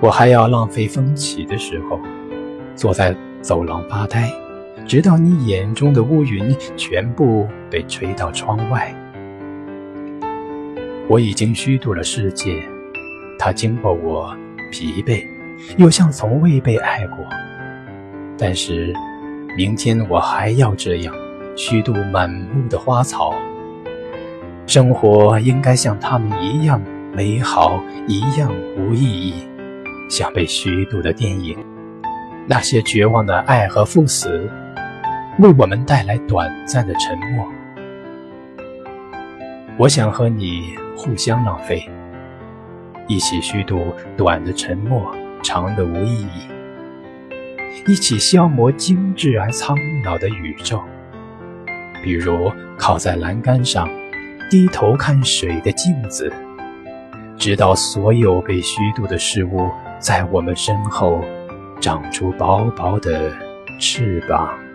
我还要浪费风起的时候，坐在走廊发呆，直到你眼中的乌云全部被吹到窗外。我已经虚度了世界，它经过我疲惫，又像从未被爱过。但是，明天我还要这样虚度满目的花草。生活应该像他们一样美好，一样无意义。像被虚度的电影，那些绝望的爱和赴死，为我们带来短暂的沉默。我想和你互相浪费，一起虚度短的沉默，长的无意义，一起消磨精致而苍老的宇宙。比如靠在栏杆上，低头看水的镜子，直到所有被虚度的事物。在我们身后长出薄薄的翅膀。